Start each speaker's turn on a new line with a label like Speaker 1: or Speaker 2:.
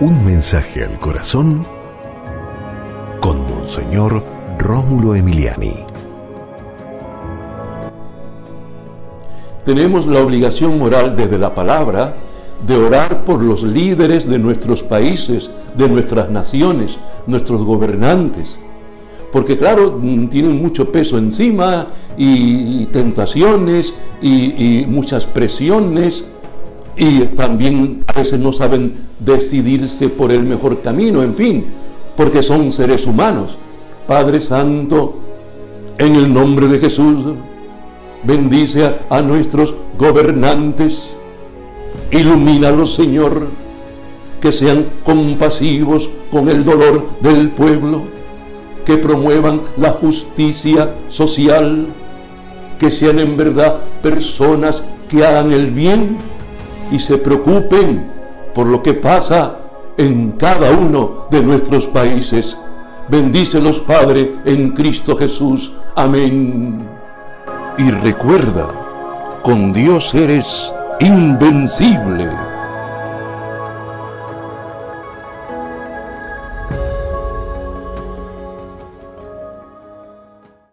Speaker 1: Un mensaje al corazón con Monseñor Rómulo Emiliani.
Speaker 2: Tenemos la obligación moral desde la palabra de orar por los líderes de nuestros países, de nuestras naciones, nuestros gobernantes. Porque claro, mm, tienen mucho peso encima y, tentaciones y, y muchas presiones y también a veces no saben decidirse por el mejor camino, en fin, porque son seres humanos. Padre Santo, en el nombre de Jesús, bendice a, nuestros gobernantes, ilumínalos, Señor, que sean compasivos con el dolor del pueblo, que promuevan la justicia social, que sean en verdad personas que hagan el bien y se preocupen por lo que pasa en cada uno de nuestros países. Bendícelos, Padre, en Cristo Jesús. Amén. Y recuerda, con Dios eres invencible.